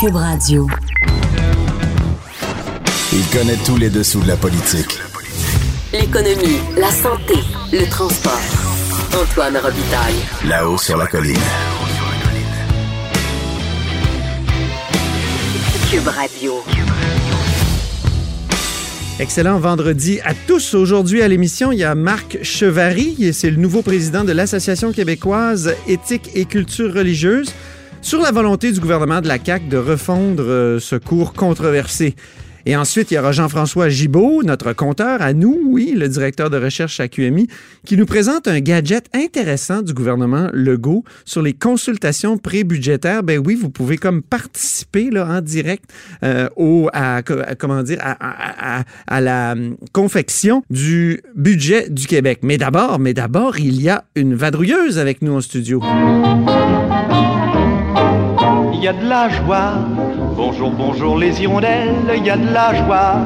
Cube Radio. Il connaît tous les dessous de la politique. L'économie, la santé, le transport. Antoine Robitaille. Là-haut sur la colline. Cube Radio. Excellent vendredi à tous. Aujourd'hui à l'émission, il y a Marc Chevary, c'est le nouveau président de l'Association québécoise éthique et culture religieuse, sur la volonté du gouvernement de la CAQ de refondre euh, ce cours controversé. Et ensuite, il y aura Jean-François Gibault, notre compteur à nous, oui, le directeur de recherche à QMI, qui nous présente un gadget intéressant du gouvernement Legault sur les consultations pré-budgétaires. Ben oui, vous pouvez comme participer là, en direct euh, à, comment dire, la hum, confection du budget du Québec. Mais d'abord, mais d'abord, il y a une vadrouilleuse avec nous en studio. Il y a de la joie Bonjour, bonjour les hirondelles, il y a de la joie.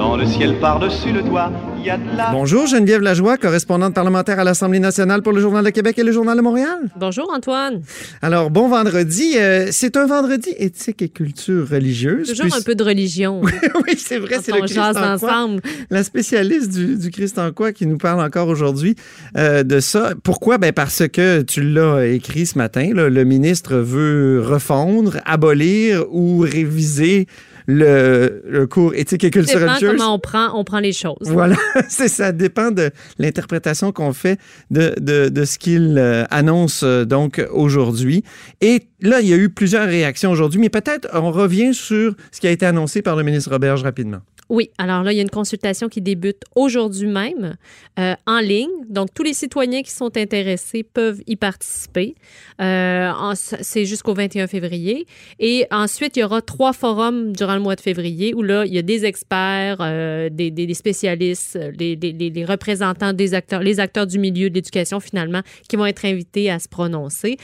Dans le ciel par-dessus le toit, il y a de la... Bonjour Geneviève Lajoie, correspondante parlementaire à l'Assemblée nationale pour le Journal de Québec et le Journal de Montréal. Bonjour Antoine. Alors, bon vendredi. Euh, c'est un vendredi éthique et culture religieuse. Toujours Puis- un peu de religion. oui, c'est vrai, c'est le Christ en quoi. ensemble. la spécialiste du, du Christ en quoi qui nous parle encore aujourd'hui euh, de ça. Pourquoi? Ben parce que tu l'as écrit ce matin, là, le ministre veut refondre, abolir ou réviser le, le cours éthique et Ça culture dépend religieuse. comment on prend, on prend les choses. Voilà, c'est ça dépend de l'interprétation qu'on fait de, de, de ce qu'il euh, annonce euh, donc aujourd'hui. Et là, il y a eu plusieurs réactions aujourd'hui, mais peut-être on revient sur ce qui a été annoncé par le ministre Roberge rapidement. Oui, alors là, il y a une consultation qui débute aujourd'hui même euh, en ligne. Donc, tous les citoyens qui sont intéressés peuvent y participer. Euh, c'est jusqu'au 21 février. Et ensuite, il y aura trois forums durant le mois de février où là, il y a des experts, euh, des, spécialistes, les, représentants des acteurs, les acteurs du milieu de l'éducation finalement, qui vont être invités à se prononcer.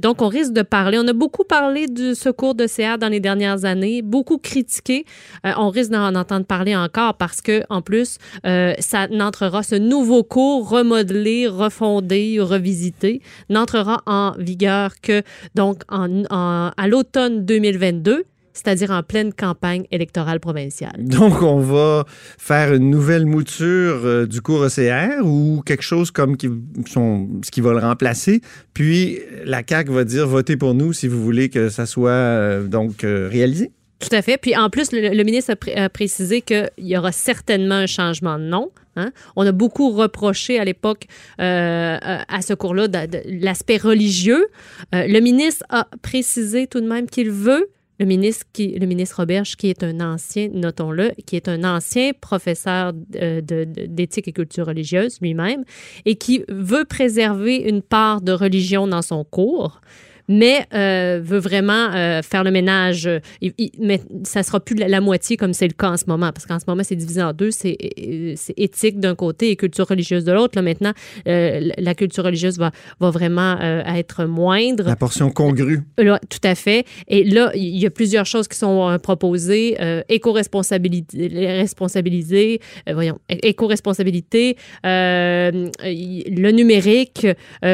Donc, on risque de parler. On a beaucoup parlé du secours de CA dans les dernières années, beaucoup critiqué. On risque d'en entendre parler encore parce que, en plus, euh, ça n'entrera, ce nouveau cours remodelé, refondé, revisité, n'entrera en vigueur que donc à l'automne 2022, c'est-à-dire en pleine campagne électorale provinciale. Donc, on va faire une nouvelle mouture euh, du cours ECR ou quelque chose comme ce qui va le remplacer. Puis, la CAQ va dire votez pour nous si vous voulez que ça soit euh, donc réalisé. Tout à fait. Puis en plus, le, ministre a, pré- a précisé qu'il y aura certainement un changement de nom. hein. On a beaucoup reproché à l'époque euh, à ce cours-là l'aspect religieux. Euh, le ministre a précisé tout de même qu'il veut. Le ministre, qui, qui est un ancien, notons-le, qui est un ancien professeur d'éthique et culture religieuse lui-même, et qui veut préserver une part de religion dans son cours mais euh, veut vraiment euh, faire le ménage. il- il- mais ça sera plus la, la moitié comme c'est le cas en ce moment, parce qu'en ce moment, c'est divisé en deux. C'est euh, c'est éthique d'un côté et culture religieuse de l'autre. Là, maintenant, euh, la culture religieuse va, va vraiment être moindre. La portion congrue. Là, tout à fait. Et là, il y a plusieurs choses qui sont proposées. Éco-responsabilité, responsabiliser, voyons, éco-responsabilité, le numérique,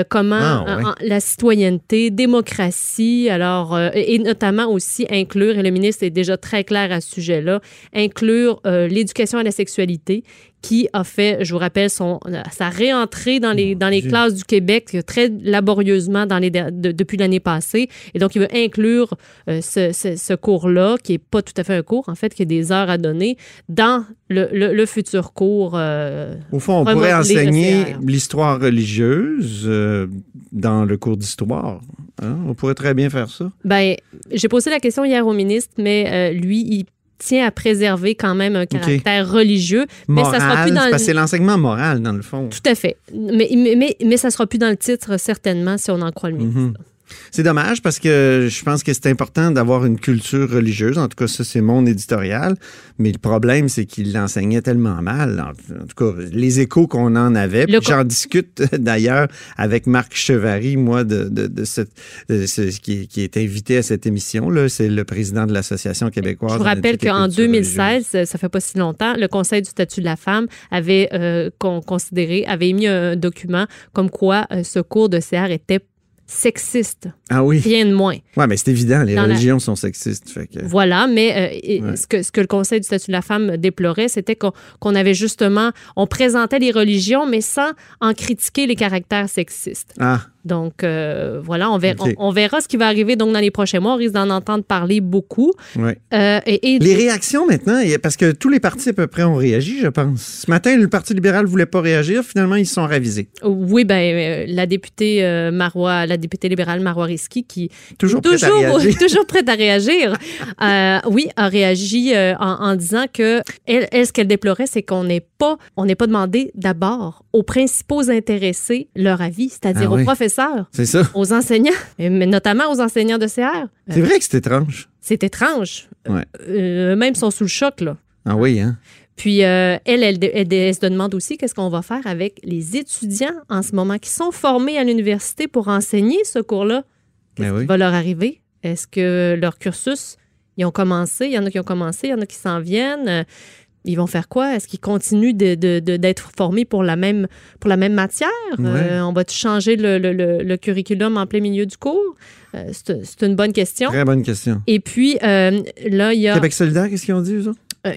comment Ah, ouais. en- en- la citoyenneté, démocratie, alors, euh, et notamment aussi inclure, et le ministre est déjà très clair à ce sujet-là, inclure euh, l'éducation à la sexualité qui a fait, je vous rappelle, son, sa réentrée dans les, dans les Dieu. classes du Québec très laborieusement dans les, de- depuis l'année passée. Et donc, il veut inclure euh, ce, ce- ce cours-là, qui n'est pas tout à fait un cours, en fait, qui a des heures à donner, dans le, le- le futur cours. euh, Au fond, on pourrait enseigner l'histoire religieuse euh, dans le cours d'histoire. hein? On pourrait très bien faire ça. Ben, j'ai posé la question hier au ministre, mais euh, lui, il tient à préserver quand même un caractère religieux. Mais ça sera Moral, plus dans le- c'est l'enseignement moral, dans le fond. Tout à fait. Mais, mais, mais, mais ça sera plus dans le titre, certainement, si on en croit le ministre. Mhm. C'est dommage parce que je pense que c'est important d'avoir une culture religieuse. En tout cas, ça, c'est mon éditorial. Mais le problème, c'est qu'il l'enseignait tellement mal. En, tout cas, les échos qu'on en avait. J'en discute d'ailleurs avec Marc Chevary, moi, de, de, de cette, de ce- qui, qui est invité à cette émission. C'est le président de l'Association québécoise. Je vous rappelle qu'en culture religieuse. 2016, ça fait pas si longtemps, le Conseil du statut de la femme avait euh, con- considéré, avait émis un document comme quoi euh, ce cours de CR était sexiste. Ah oui. Rien de moins. Oui, mais c'est évident, les religions sont sexistes. Fait que... Voilà, mais euh, ce, que, ce que le Conseil du statut de la femme déplorait, c'était qu'on avait justement, on présentait les religions, mais sans en critiquer les caractères sexistes. Ah. Donc, euh, voilà, on verra, on, verra ce qui va arriver donc dans les prochains mois. On risque d'en entendre parler beaucoup. Euh, et, les réactions maintenant, parce que tous les partis à peu près ont réagi, je pense. Ce matin, le Parti libéral ne voulait pas réagir. Finalement, ils se sont ravisés. Oui, ben la députée Marois, la députée libérale Marois Risky, qui toujours, toujours, prête à réagir. toujours prête à réagir, oui, a réagi en, disant que elle, ce qu'elle déplorait, c'est qu'on n'ait pas, on n'est pas demandé d'abord aux principaux intéressés leur avis, c'est-à-dire ah aux professeurs c'est ça. Aux enseignants, mais notamment aux enseignants de CR. C'est vrai que c'est étrange. C'est étrange. Ouais. Euh, même sont sous le choc, là. Ah oui, hein? Puis euh, elle, elle, elle, se demande aussi qu'est-ce qu'on va faire avec les étudiants en ce moment qui sont formés à l'université pour enseigner ce cours-là. Qu'est-ce ben qui va leur arriver? Est-ce que leur cursus, ils ont commencé? Il y en a qui ont commencé, il y en a qui s'en viennent ils vont faire quoi? Est-ce qu'ils continuent d'être formés pour la même, pour la même matière? Euh, on va changer le, curriculum en plein milieu du cours? Euh, c'est une bonne question. Très bonne question. Et puis, euh, là, il y a... Québec solidaire, qu'est-ce qu'ils ont dit, eux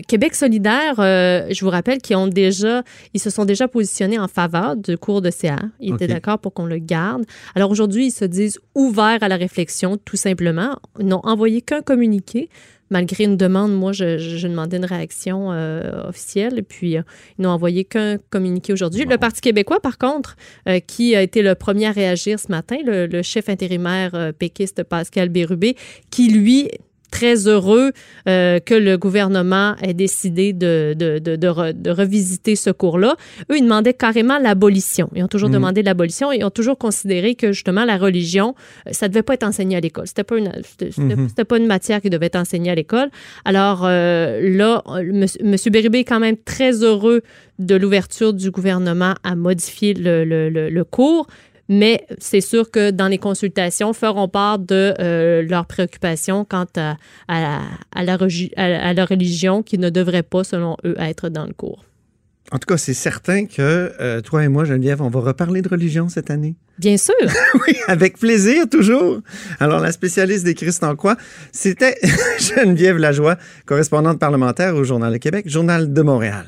Québec solidaire, je vous rappelle qu'ils ont déjà, ils se sont déjà positionnés en faveur du cours de CA. Ils étaient d'accord pour qu'on le garde. Alors aujourd'hui, ils se disent ouverts à la réflexion, tout simplement. Ils n'ont envoyé qu'un communiqué malgré une demande, moi, je, je demandais une réaction euh, officielle. Et puis, euh, ils n'ont envoyé qu'un communiqué aujourd'hui. Le Parti québécois, par contre, euh, qui a été le premier à réagir ce matin, le, le chef intérimaire péquiste Pascal Bérubé, qui, lui, très heureux euh, que le gouvernement ait décidé de, de, de, revisiter ce cours-là. Eux, ils demandaient carrément l'abolition. Ils ont toujours mhm. demandé l'abolition et ils ont toujours considéré que justement la religion, euh, ça ne devait pas être enseigné à l'école. C'était pas une, mhm. c'était, pas une matière qui devait être enseignée à l'école. Alors euh, là, M. Bérubé est quand même très heureux de l'ouverture du gouvernement à modifier le, le, le cours mais c'est sûr que dans les consultations, feront part de euh, leurs préoccupations quant à, à, à, la, à, la, religion qui ne devrait pas, selon eux, être dans le cours. En tout cas, c'est certain que euh, toi et moi, Geneviève, on va reparler de religion cette année. Bien sûr. oui, avec plaisir, toujours. Alors, la spécialiste des Christ en quoi, c'était Geneviève Lajoie, correspondante parlementaire au Journal de Québec, Journal de Montréal.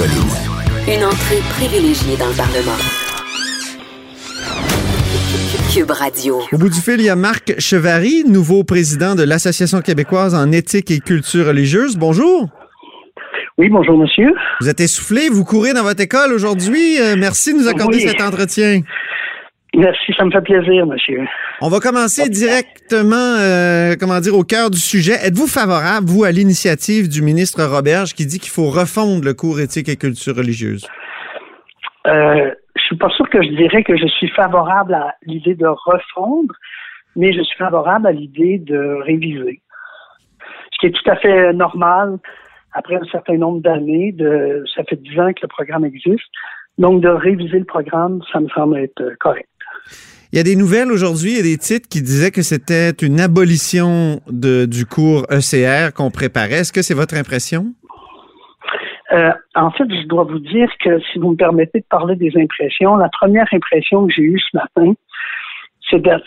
Une entrée privilégiée dans le Parlement. Cube Radio. Au bout du fil, il y a Marc Chevary, nouveau président de l'Association québécoise en éthique et culture religieuse. Bonjour. Oui, bonjour, monsieur. Vous êtes essoufflé, vous courez dans votre école aujourd'hui. Euh, merci de nous accorder cet entretien. Merci, ça me fait plaisir, monsieur. On va commencer directement, euh, comment dire, au cœur du sujet. Êtes-vous favorable, vous, à l'initiative du ministre Roberge qui dit qu'il faut refondre le cours éthique et culture religieuse? Euh, je suis pas sûr que je dirais que je suis favorable à l'idée de refondre, mais je suis favorable à l'idée de réviser. Ce qui est tout à fait normal après un certain nombre d'années. De, ça fait dix ans que le programme existe. Donc, de réviser le programme, ça me semble être correct. Il y a des nouvelles aujourd'hui, il y a des titres qui disaient que c'était une abolition de, du cours ECR qu'on préparait. Est-ce que c'est votre impression? Euh, en fait, je dois vous dire que si vous me permettez de parler des impressions, la première impression que j'ai eue ce matin,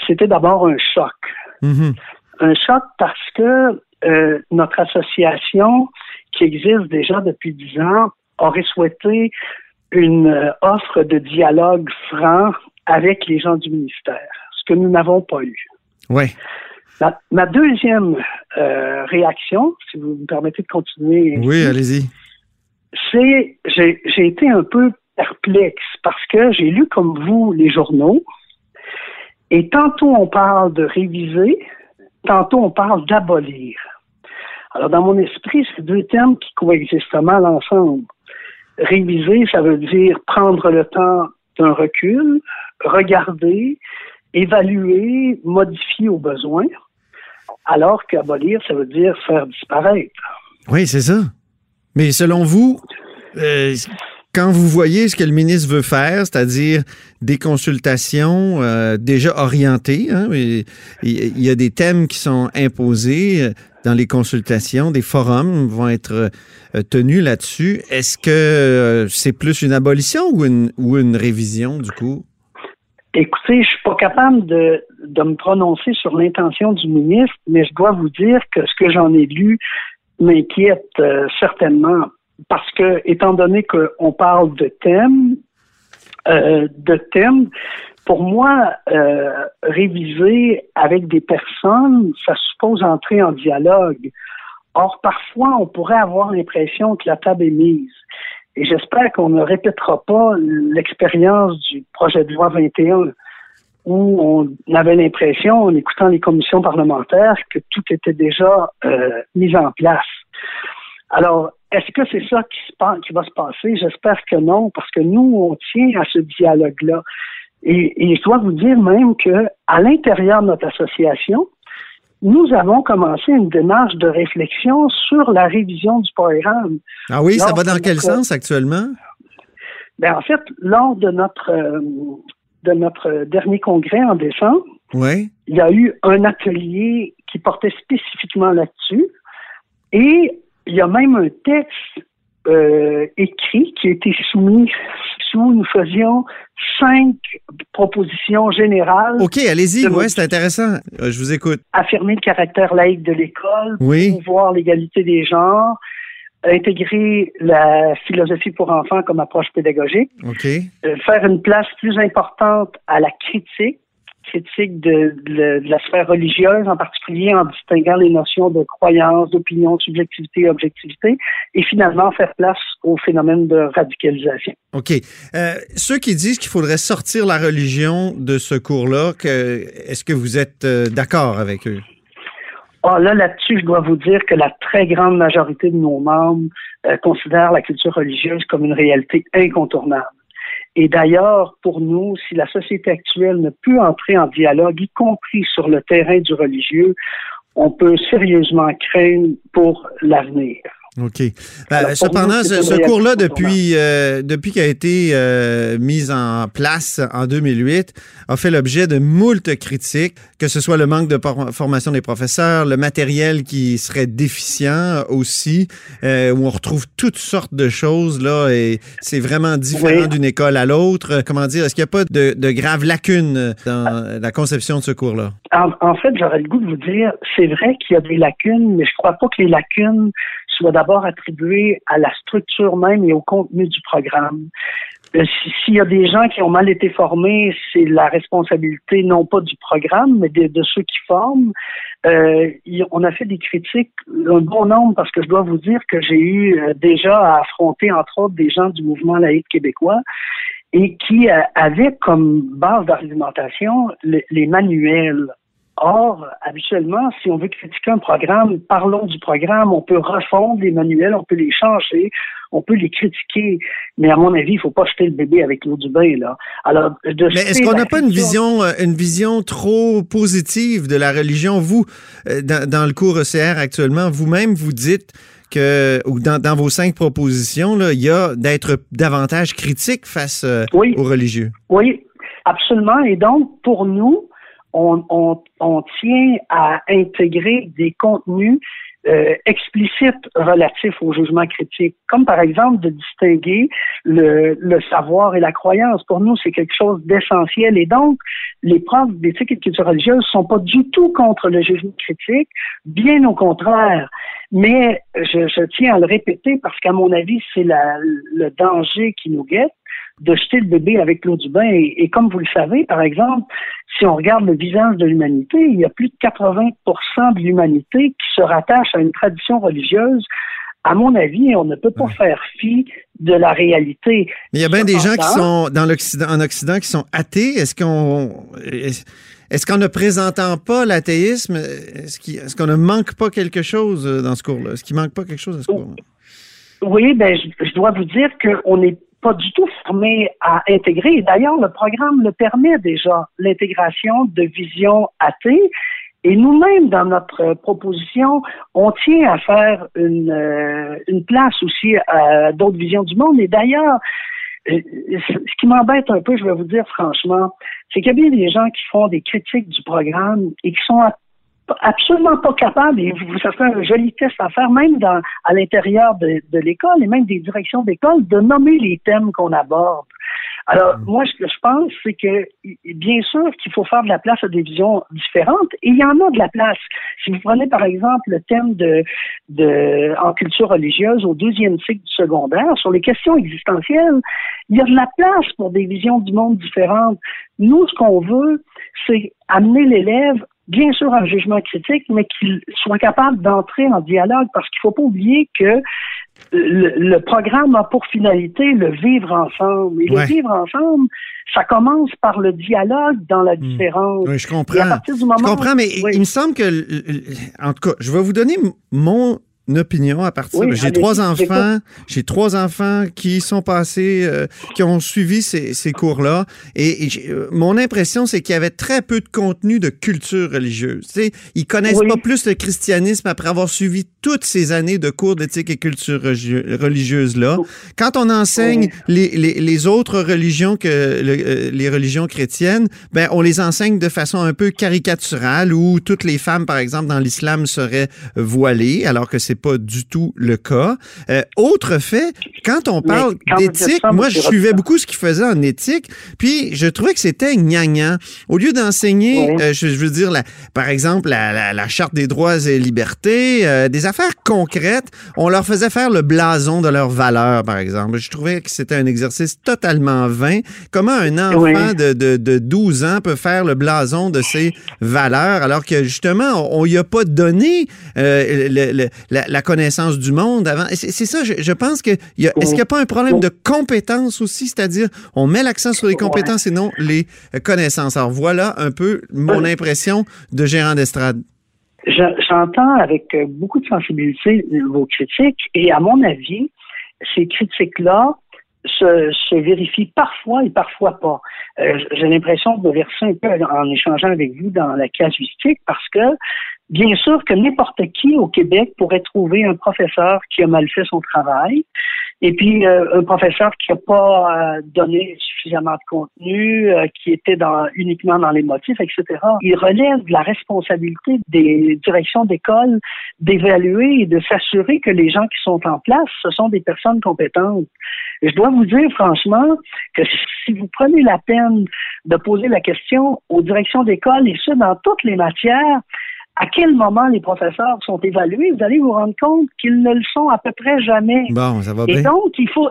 c'était d'abord un choc. Mm-hmm. Un choc parce que euh, notre association, qui existe déjà depuis dix ans, aurait souhaité une euh, offre de dialogue franc avec les gens du ministère, ce que nous n'avons pas eu. Oui. Ma, deuxième euh, réaction, si vous me permettez de continuer. Oui, allez-y. C'est, j'ai, j'ai été un peu perplexe parce que j'ai lu comme vous les journaux et tantôt on parle de réviser, tantôt on parle d'abolir. Alors dans mon esprit, c'est deux termes qui coexistent mal ensemble. Réviser, ça veut dire prendre le temps d'un recul, regarder, évaluer, modifier au besoin, alors qu'abolir, ça veut dire faire disparaître. Oui, c'est ça. Mais selon vous, euh, quand vous voyez ce que le ministre veut faire, c'est-à-dire des consultations euh, déjà orientées, hein, il y a des thèmes qui sont imposés euh, dans les consultations, des forums vont être tenus là-dessus. Est-ce que c'est plus une abolition ou une, révision du coup? Écoutez, je suis pas capable de, de me prononcer sur l'intention du ministre, mais je dois vous dire que ce que j'en ai lu m'inquiète euh, certainement parce que, étant donné qu'on parle de thèmes, euh, de thèmes, pour moi, euh, réviser avec des personnes, ça suppose entrer en dialogue. Or, parfois, on pourrait avoir l'impression que la table est mise. Et j'espère qu'on ne répétera pas l'expérience du projet de loi 21 où on avait l'impression, en écoutant les commissions parlementaires, que tout était déjà euh, mis en place. Alors, est-ce que c'est ça qui, se qui va se passer? J'espère que non, parce que nous, on tient à ce dialogue-là. Et, et, je dois vous dire même que à l'intérieur de notre association, nous avons commencé une démarche de réflexion sur la révision du programme. Ah oui, ça va dans quel sens actuellement? Ben, en fait, lors de notre euh, de notre dernier congrès en décembre, oui. il y a eu un atelier qui portait spécifiquement là-dessus. Et il y a même un texte euh, écrit qui a été soumis sous nous faisions cinq propositions générales. OK, allez-y, ouais, c'est intéressant. Euh, je vous écoute. Affirmer le caractère laïque de l'école, oui. promouvoir l'égalité des genres, intégrer la philosophie pour enfants comme approche pédagogique, OK. Euh, faire une place plus importante à la critique, critique de, de, la sphère religieuse, en particulier en distinguant les notions de croyance, d'opinion, de subjectivité, objectivité, et finalement faire place au phénomène de radicalisation. OK. Euh, ceux qui disent qu'il faudrait sortir la religion de ce cours-là, est-ce que vous êtes euh, d'accord avec eux? Ah, là, là-dessus, je dois vous dire que la très grande majorité de nos membres euh, considèrent la culture religieuse comme une réalité incontournable. Et d'ailleurs, pour nous, si la société actuelle ne peut entrer en dialogue, y compris sur le terrain du religieux, on peut sérieusement craindre pour l'avenir. OK. Ben, cependant, ce, cours-là, depuis, euh, depuis qu'il a été euh, mis en place en 2008, a fait l'objet de moult critiques, que ce soit le manque de formation des professeurs, le matériel qui serait déficient aussi, euh, où on retrouve toutes sortes de choses, là, et c'est vraiment différent d'une école à l'autre. Comment dire, est-ce qu'il n'y a pas de, de, graves lacunes dans la conception de ce cours-là? En, en fait, j'aurais le goût de vous dire, c'est vrai qu'il y a des lacunes, mais je crois pas que les lacunes soient d'abord attribué à la structure même et au contenu du programme. Euh, s'il y a des gens qui ont mal été formés, c'est la responsabilité non pas du programme, mais de, ceux qui forment. Euh, on a fait des critiques, un bon nombre, parce que je dois vous dire que j'ai eu euh, déjà à affronter, entre autres, des gens du mouvement laïque québécois et qui avaient comme base d'argumentation les manuels Or, habituellement, si on veut critiquer un programme, parlons du programme. On peut refondre les manuels, on peut les changer, on peut les critiquer. Mais à mon avis, il ne faut pas jeter le bébé avec l'eau du bain. Là. Alors, Mais est-ce qu'on n'a pas une vision, euh, une vision trop positive de la religion? Vous, euh, dans, le cours ECR actuellement, vous-même, vous dites que, ou dans, vos cinq propositions, là, il y a d'être davantage critique face euh, aux religieux. Oui, absolument. Et donc, pour nous, on, on, on tient à intégrer des contenus euh, explicites relatifs au jugement critique, comme par exemple de distinguer le, le savoir et la croyance. Pour nous, c'est quelque chose d'essentiel. Et donc, les profs d'éthique et de culture religieuse sont pas du tout contre le jugement critique, bien au contraire. Mais je, je tiens à le répéter parce qu'à mon avis, c'est le danger qui nous guette de jeter le bébé avec l'eau du bain. Et, comme vous le savez, par exemple, si on regarde le visage de l'humanité, il y a plus de 80 de l'humanité qui se rattache à une tradition religieuse. À mon avis, on ne peut pas faire fi de la réalité. Mais il y a bien des gens qui sont dans l'Occident, en Occident, qui sont athées. Est-ce qu'on, est-ce qu'en ne présentant pas l'athéisme, est-ce qu'on ne manque pas quelque chose dans ce cours-là? Est-ce qu'il manque pas quelque chose dans ce cours-là? Oui, ben, je, je dois vous dire qu'on est pas du tout fermé à intégrer. D'ailleurs, le programme le permet déjà, l'intégration de visions athées. Et nous-mêmes, dans notre proposition, on tient à faire une, euh, une place aussi à d'autres visions du monde. Et d'ailleurs, euh, ce qui m'embête un peu, je vais vous dire franchement, c'est qu'il y a bien des gens qui font des critiques du programme et qui sont absolument pas capables, et vous, ça fait un joli test à faire, même dans, à l'intérieur de, de l'école et même des directions d'école, de nommer les thèmes qu'on aborde. Alors, Mm. moi, ce que je pense, c'est que, bien sûr qu'il faut faire de la place à des visions différentes, et il y en a de la place. Si vous prenez, par exemple, le thème de, de en culture religieuse au deuxième cycle du secondaire, sur les questions existentielles, il y a de la place pour des visions du monde différentes. Nous, ce qu'on veut, c'est amener l'élève bien sûr un jugement critique, mais qu'il soit capable d'entrer en dialogue, parce qu'il ne faut pas oublier que le, le, programme a pour finalité le vivre ensemble. Et Ouais. le vivre ensemble, ça commence par le dialogue dans la différence. Oui, je Et à comprends. partir du moment Je comprends, mais Oui. il me semble que, en tout cas, je vais vous donner m- mon opinion à partir. Oui, J'ai trois enfants. J'ai trois enfants qui sont passés, euh, qui ont suivi ces, ces cours-là. Et, euh, mon impression, c'est qu'il y avait très peu de contenu de culture religieuse. Tu sais, ils connaissent Oui. pas plus le christianisme après avoir suivi toutes ces années de cours d'éthique et culture religi- religieuse-là. Quand on enseigne les, les, les autres religions que le- euh, les religions chrétiennes, ben on les enseigne de façon un peu caricaturale où toutes les femmes, par exemple, dans l'islam seraient voilées, alors que c'est pas du tout le cas. Euh, autre fait, quand on parle d'éthique, moi je suivais beaucoup ce qu'ils faisaient en éthique, puis je trouvais que c'était gnangnan. Au lieu d'enseigner, Oui. euh, je, je veux dire, la- par exemple, la, la- la charte des droits et libertés, euh, des affaires concrètes, on leur faisait faire le blason de leurs valeurs, par exemple. Je trouvais que c'était un exercice totalement vain. Comment un enfant Oui. de, de, de 12 ans peut faire le blason de ses valeurs alors que justement, on n'y a pas donné euh, le- le- la, la connaissance du monde avant. C'est ça, je, je pense que il y a- est-ce qu'il n'y a pas un problème de compétence aussi, c'est-à-dire on met l'accent sur les compétences et non les euh, connaissances. Alors voilà un peu mon impression de gérant d'estrade. Je- J'entends avec euh, beaucoup de sensibilité vos critiques et à mon avis, ces critiques-là se, se vérifient parfois et parfois pas. Euh, J'ai l'impression de verser un peu en échangeant avec vous dans la casuistique parce que bien sûr que n'importe qui au Québec pourrait trouver un professeur qui a mal fait son travail et puis euh, un professeur qui n'a pas euh, donné suffisamment de contenu, euh, qui était dans, uniquement dans les motifs, etc. Il relève de la responsabilité des directions d'école d'évaluer et de s'assurer que les gens qui sont en place, ce sont des personnes compétentes. Je dois vous dire franchement que si vous prenez la peine de poser la question aux directions d'école, et ce, dans toutes les matières, à quel moment les professeurs sont évalués, vous allez vous rendre compte qu'ils ne le sont à peu près jamais. Bon, ça va Et bien. donc, il faut.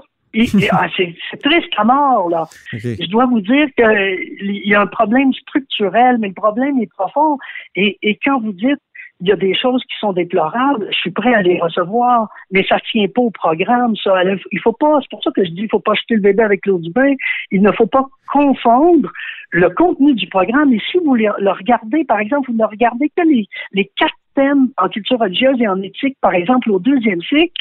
ah, c'est triste à mort, là. Je dois vous dire qu'il y a un problème structurel, mais le problème est profond. Et, et quand vous dites il y a des choses qui sont déplorables, je suis prêt à les recevoir, mais ça tient pas au programme, ça. Il faut pas, c'est pour ça que je dis, il faut pas jeter le bébé avec l'eau du bain. Il ne faut pas confondre le contenu du programme. Et si vous le, regardez, par exemple, vous ne regardez que les quatre thèmes en culture religieuse et en éthique, par exemple, au deuxième cycle,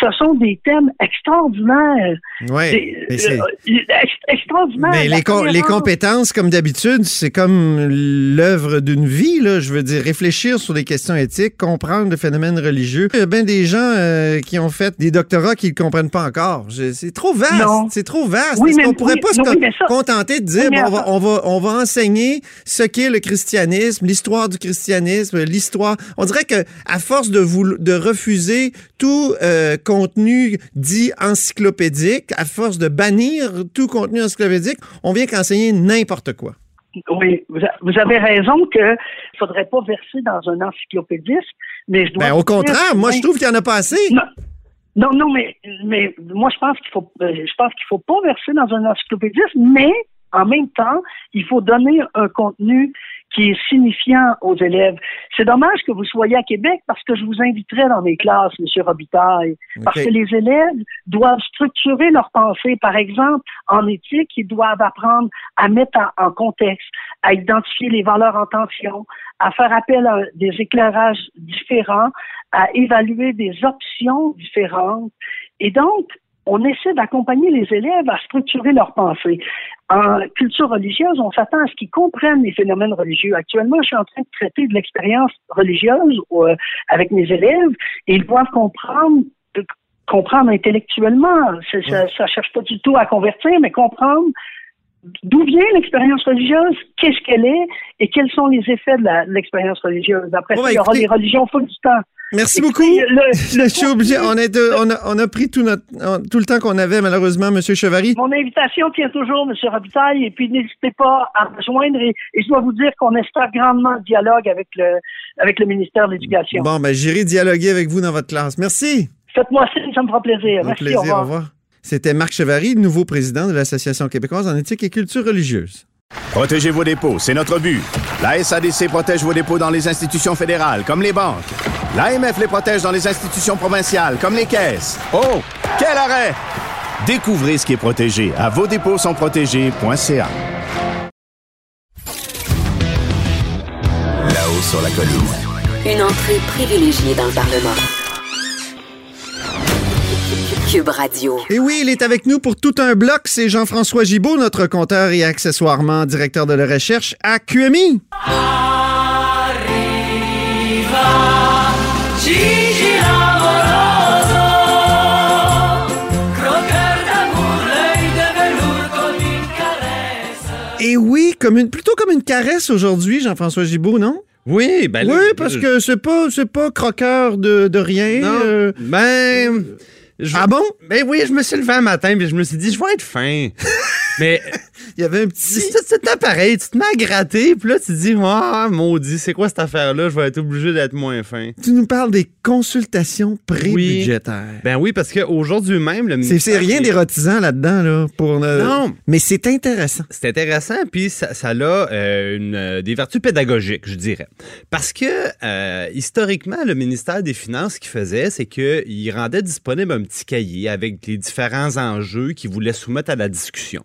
ce sont des thèmes extraordinaires. Ouais, Des- mais c'est- euh, ex- extraordinaires. Mais les, com- les tolérance. compétences, comme d'habitude, c'est comme l'œuvre d'une vie. Là. Je veux dire, réfléchir sur les questions éthiques, comprendre le phénomène religieux. Il y a bien des gens euh, qui ont fait des doctorats qui ne comprennent pas encore. C'est trop vaste. C'est trop vaste. Oui, Est-ce mais- qu'on pourrait oui, pas se oui, ça- contenter de dire, Oui, mais bon, on, va, on, va, on va enseigner ce qu'est le christianisme, l'histoire du christianisme, l'histoire. On dirait que à force de, vous, de refuser tout euh, contenu dit encyclopédique, à force de bannir tout contenu encyclopédique, on vient qu'enseigner n'importe quoi. Oui, vous, avez raison que ne faudrait pas verser dans un encyclopédisme, mais je dois. Ben, au contraire, moi, je trouve qu'il y en a pas assez. Non, non, non, mais, mais moi, je pense qu'il faut, euh, je pense qu'il faut pas verser dans un encyclopédisme, mais en même temps, il faut donner un contenu qui est signifiant aux élèves. C'est dommage que vous soyez à Québec parce que je vous inviterai dans mes classes, M. Robitaille, parce que les élèves doivent structurer leur pensée. Par exemple, en éthique, ils doivent apprendre à mettre en, en contexte, à identifier les valeurs en tension, à faire appel à des éclairages différents, à évaluer des options différentes. Et donc, on essaie d'accompagner les élèves à structurer leur pensée. En culture religieuse, on s'attend à ce qu'ils comprennent les phénomènes religieux. Actuellement, je suis en train de traiter de l'expérience religieuse euh, avec mes élèves et ils doivent comprendre comprendre intellectuellement. Ça, ça cherche pas du tout à convertir, mais comprendre d'où vient l'expérience religieuse, qu'est-ce qu'elle est? Et quels sont les effets de l'expérience religieuse? Après ça, ben, il y aura les religions full du temps. Merci beaucoup. je suis obligé. On, est on, a, on a pris tout, notre, tout le temps qu'on avait, malheureusement, M. Chevary. Mon invitation tient toujours, M. Robitaille, et puis n'hésitez pas à me joindre. Et, je dois vous dire qu'on espère grandement le dialogue avec le, avec le ministère de l'Éducation. Bon, ben, j'irai dialoguer avec vous dans votre classe. Merci. Faites-moi signe, ça me fera plaisir. Merci, plaisir, au revoir. Au revoir. C'était Marc Chevary, nouveau président de l'Association québécoise en éthique et culture religieuse. Protégez vos dépôts, c'est notre but. La SADC protège vos dépôts dans les institutions fédérales, comme les banques. L'AMF les protège dans les institutions provinciales, comme les caisses. Oh, quel arrêt! Découvrez ce qui est protégé à vos dépôts sont protégés.ca. Là-haut sur la colline. Une entrée privilégiée dans le Parlement. Cube Radio. Et oui, il est avec nous pour tout un bloc. C'est Jean-François Gibault, notre compteur et accessoirement directeur de la recherche à QMI. Et oui, comme une, plutôt comme une caresse aujourd'hui, Jean-François Gibault, non? Oui, ben Oui, parce que c'est pas, c'est pas croqueur de, de rien. Non, euh, ben. Je- Ah bon? Ben oui, je me suis levé un matin puis je me suis dit, je vais être fin. Mais Il y avait un petit. c'est c'était pareil, tu te mets à gratter, puis là, tu te dis, ah, maudit, c'est quoi cette affaire-là? Je vais être obligé d'être moins fin. Tu nous parles des consultations pré-budgétaires. Ben oui, parce qu'aujourd'hui même, le C'est, rien d'érotisant là-dedans, là, pour. euh, Non. Mais c'est intéressant. C'est intéressant, puis ça, ça a euh, une, euh, des vertus pédagogiques, je dirais. Parce que, euh, historiquement, le ministère des Finances, ce qu'il faisait, c'est qu'il rendait disponible un petit cahier avec les différents enjeux qu'il voulait soumettre à la discussion.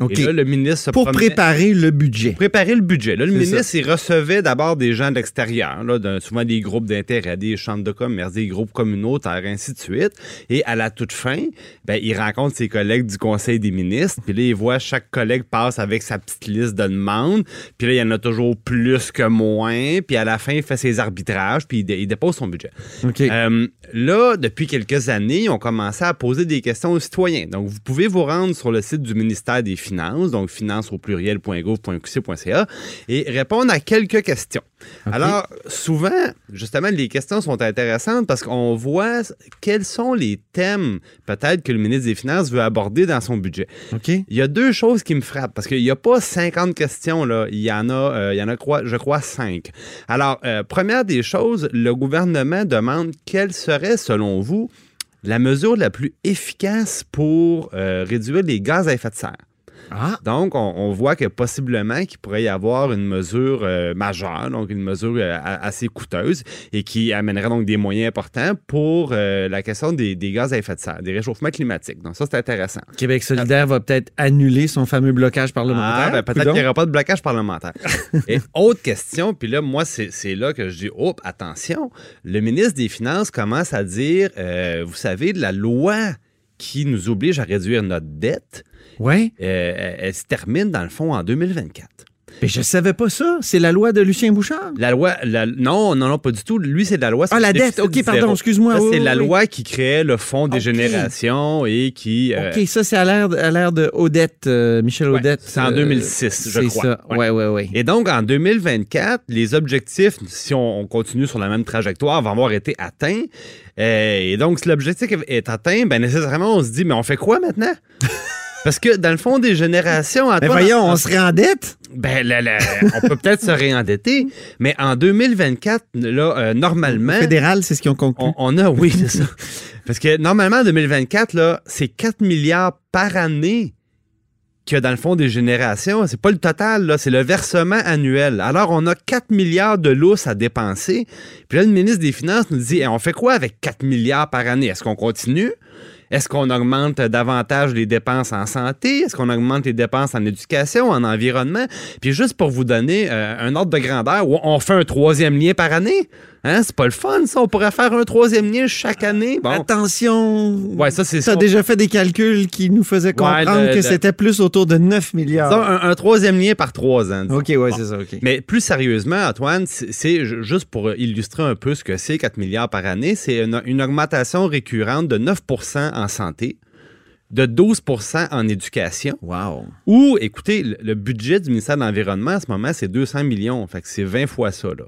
OK. Et là, le ministre se Pour promenait- préparer le budget. préparer le budget. Là, le ministre, il recevait d'abord des gens de l'extérieur, souvent des groupes d'intérêt, des chambres de commerce, des groupes communautaires, ainsi de suite. Et à la toute fin, ben, il rencontre ses collègues du Conseil des ministres, puis là, il voit chaque collègue passe avec sa petite liste de demandes, puis là, il y en a toujours plus que moins, puis à la fin, il fait ses arbitrages, puis il, dé- il dépose son budget. Euh, là, depuis quelques années, on commençait à poser des questions aux citoyens. Donc, vous pouvez vous rendre sur le site du ministère des Finances, donc finance au pluriel.gouv.qc.ca, et répondre à quelques questions. Alors, souvent, justement, les questions sont intéressantes parce qu'on voit quels sont les thèmes, peut-être, que le ministre des Finances veut aborder dans son budget. Il y a deux choses qui me frappent parce qu'il n'y a pas 50 questions, là. Il y en a, euh, il y en a quoi, je crois, 5. Alors, euh, première des choses, le gouvernement demande quelle serait, selon vous, la mesure la plus efficace pour euh, réduire les gaz à effet de serre. Ah. Donc, on, on voit que possiblement qu'il pourrait y avoir une mesure euh, majeure, donc une mesure euh, assez coûteuse et qui amènerait donc des moyens importants pour euh, la question des, des gaz à effet de serre, des réchauffements climatiques. Donc, ça, c'est intéressant. Québec solidaire va peut-être annuler son fameux blocage parlementaire. Ah, ben, peut-être qu'il n'y aura pas de blocage parlementaire. Et autre question, puis là, moi, c'est là que je dis, oh, attention, le ministre des Finances commence à dire, vous savez, la loi qui nous oblige à réduire notre dette, Ouais. euh, elle, elle se termine, dans le fond, en 2024. Mais je savais pas ça. C'est la loi de Lucien Bouchard? La loi, la- non, non, non, pas du tout. Lui, c'est la loi. Ah, la dette. OK, pardon, excuse-moi. C'est oui, la oui. loi qui créait le fonds des générations et qui. euh, OK, ça, c'est à l'ère à l'ère de Odette, euh, Michel Ouais, Odette. c'est en euh, 2006, je c'est crois. ça. Ouais. Ouais, ouais, ouais. Et donc, en 2024, les objectifs, si on, on continue sur la même trajectoire, vont avoir été atteints. Euh, et donc, si l'objectif est atteint, ben nécessairement, on se dit, mais on fait quoi maintenant? Parce que dans le fond des générations, Mais voyons, on serait en dette? ben, là, là, on peut peut-être se réendetter, mais en 2024, là, euh, normalement, Fédéral, c'est ce qu'ils ont conclu. on, on a, oui, c'est ça. Parce que normalement, en 2024, là, c'est 4 milliards par année qu'il y a dans le fond des générations. C'est pas le total, là, c'est le versement annuel. Alors, on a 4 milliards de lousses à dépenser. Puis là, le ministre des Finances nous dit, Eh, on fait quoi avec 4 milliards par année? Est-ce qu'on continue? Est-ce qu'on augmente davantage les dépenses en santé? Est-ce qu'on augmente les dépenses en éducation, en environnement? Puis juste pour vous donner euh, un ordre de grandeur, on fait un troisième lien par année? Hein, c'est pas le fun, ça. On pourrait faire un troisième lien chaque année. Bon. Attention. Ouais, ça, c'est Tu as déjà fait des calculs qui nous faisaient comprendre le- que le- c'était plus autour de 9 milliards. Un, un troisième lien par trois ans. disons. OK, ouais, Bon. c'est ça. Mais plus sérieusement, Antoine, c'est c'est ju- juste pour illustrer un peu ce que c'est 4 milliards par année, c'est une, une augmentation récurrente de 9% en santé, de 12% en éducation. Wow. Ou, écoutez, le, le budget du ministère de l'Environnement en ce moment, c'est 200 millions. Fait que c'est 20 fois ça, là.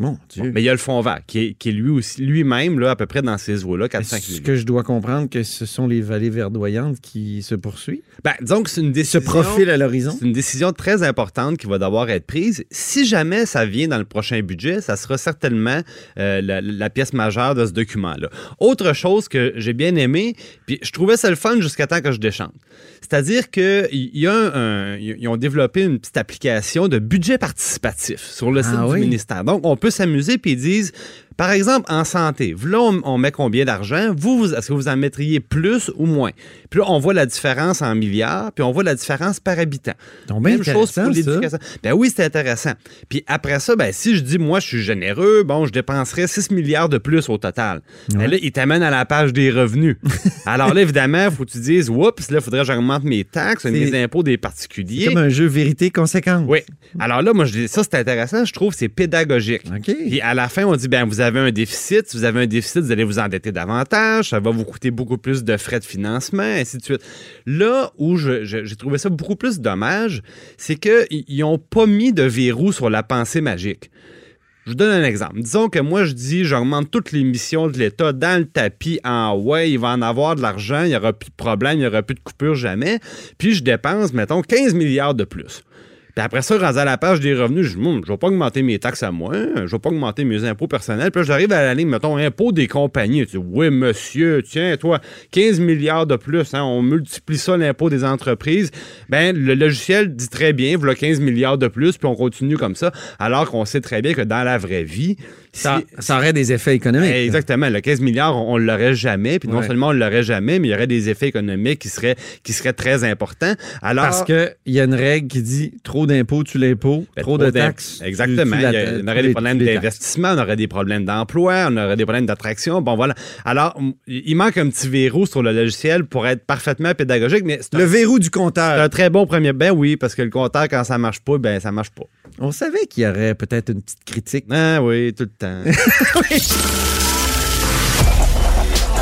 Mon Dieu. Bon, mais il y a le fonds vert, qui est, qui est lui aussi, lui-même, là, à peu près dans ces eaux-là, 4-5 Est-ce que je dois comprendre que ce sont les vallées verdoyantes qui se poursuivent? Ben, disons que c'est une Se décision... profilent à l'horizon? C'est une décision très importante qui va devoir être prise. Si jamais ça vient dans le prochain budget, ça sera certainement euh, la, la pièce majeure de ce document-là. Autre chose que j'ai bien aimé, puis je trouvais ça le fun jusqu'à temps que je déchante. C'est-à-dire qu'il y a un, un- ils ont développé une petite application de budget participatif sur le site Ah du oui? ministère. Donc, on peut s'amuser puis ils disent, par exemple, en santé, là, on, on met combien d'argent? Vous, vous- est-ce que vous en mettriez plus ou moins? Puis là, on voit la différence en milliards, puis on voit la différence par habitant. Donc, bien Même chose pour l'éducation. Ben oui, c'est intéressant. Puis après ça, ben si je dis, moi, je suis généreux, bon, je dépenserais 6 milliards de plus au total. Ben là, il t'amène à la page des revenus. Alors là, évidemment, faut que tu dises, oups, là, il faudrait que j'augmente mes taxes, C'est- mes impôts des C'est particuliers. comme un jeu vérité conséquent. Oui. Alors là, moi, je dis, ça, c'est intéressant. Je trouve que c'est pédagogique. OK. Puis à la fin, on dit, ben vous avez un déficit. Si vous avez un déficit, vous allez vous endetter davantage. Ça va vous coûter beaucoup plus de frais de financement, ainsi de suite. Là où j'ai trouvé ça beaucoup plus dommage, c'est qu'ils n'ont pas mis de verrou sur la pensée magique. Je vous donne un exemple. Disons que moi, je dis, j'augmente toutes les missions de l'État dans le tapis en ouais, il va en avoir de l'argent, il n'y aura plus de problème, il n'y aura plus de coupure jamais. Puis je dépense, mettons, 15 milliards de plus. Puis après ça, rendu à la page des revenus, je je vais pas augmenter mes taxes à moi, je vais pas augmenter mes impôts personnels. Puis là, j'arrive à la ligne, mettons, impôts des compagnies. Tu dis, oui, monsieur, tiens, toi, 15 milliards de plus, hein, on multiplie ça, l'impôt des entreprises. Ben, le logiciel dit très bien, voilà 15 milliards de plus, puis on continue comme ça, alors qu'on sait très bien que dans la vraie vie, Ça, si- ça aurait des effets économiques. eh, Exactement. Le 15 milliards, on, on l'aurait jamais. Puis non Ouais. seulement on l'aurait jamais, mais il y aurait des effets économiques qui seraient, qui seraient très importants. Alors, Parce qu'il y a une règle qui dit trop d'impôts, tu l'impôt, Ben, trop de taxes. Exactement. tu a- on aurait des problèmes d'investissement, on aurait des problèmes d'emploi, on aurait des problèmes d'attraction. Bon, voilà. Alors, il manque un petit verrou sur le logiciel pour être parfaitement pédagogique, mais c'est un, Le verrou du c'est compteur. un très bon premier. Ben oui, parce que le compteur, quand ça marche pas, ben ça marche pas. On savait qu'il y aurait peut-être une petite critique. Ah oui, tout le temps.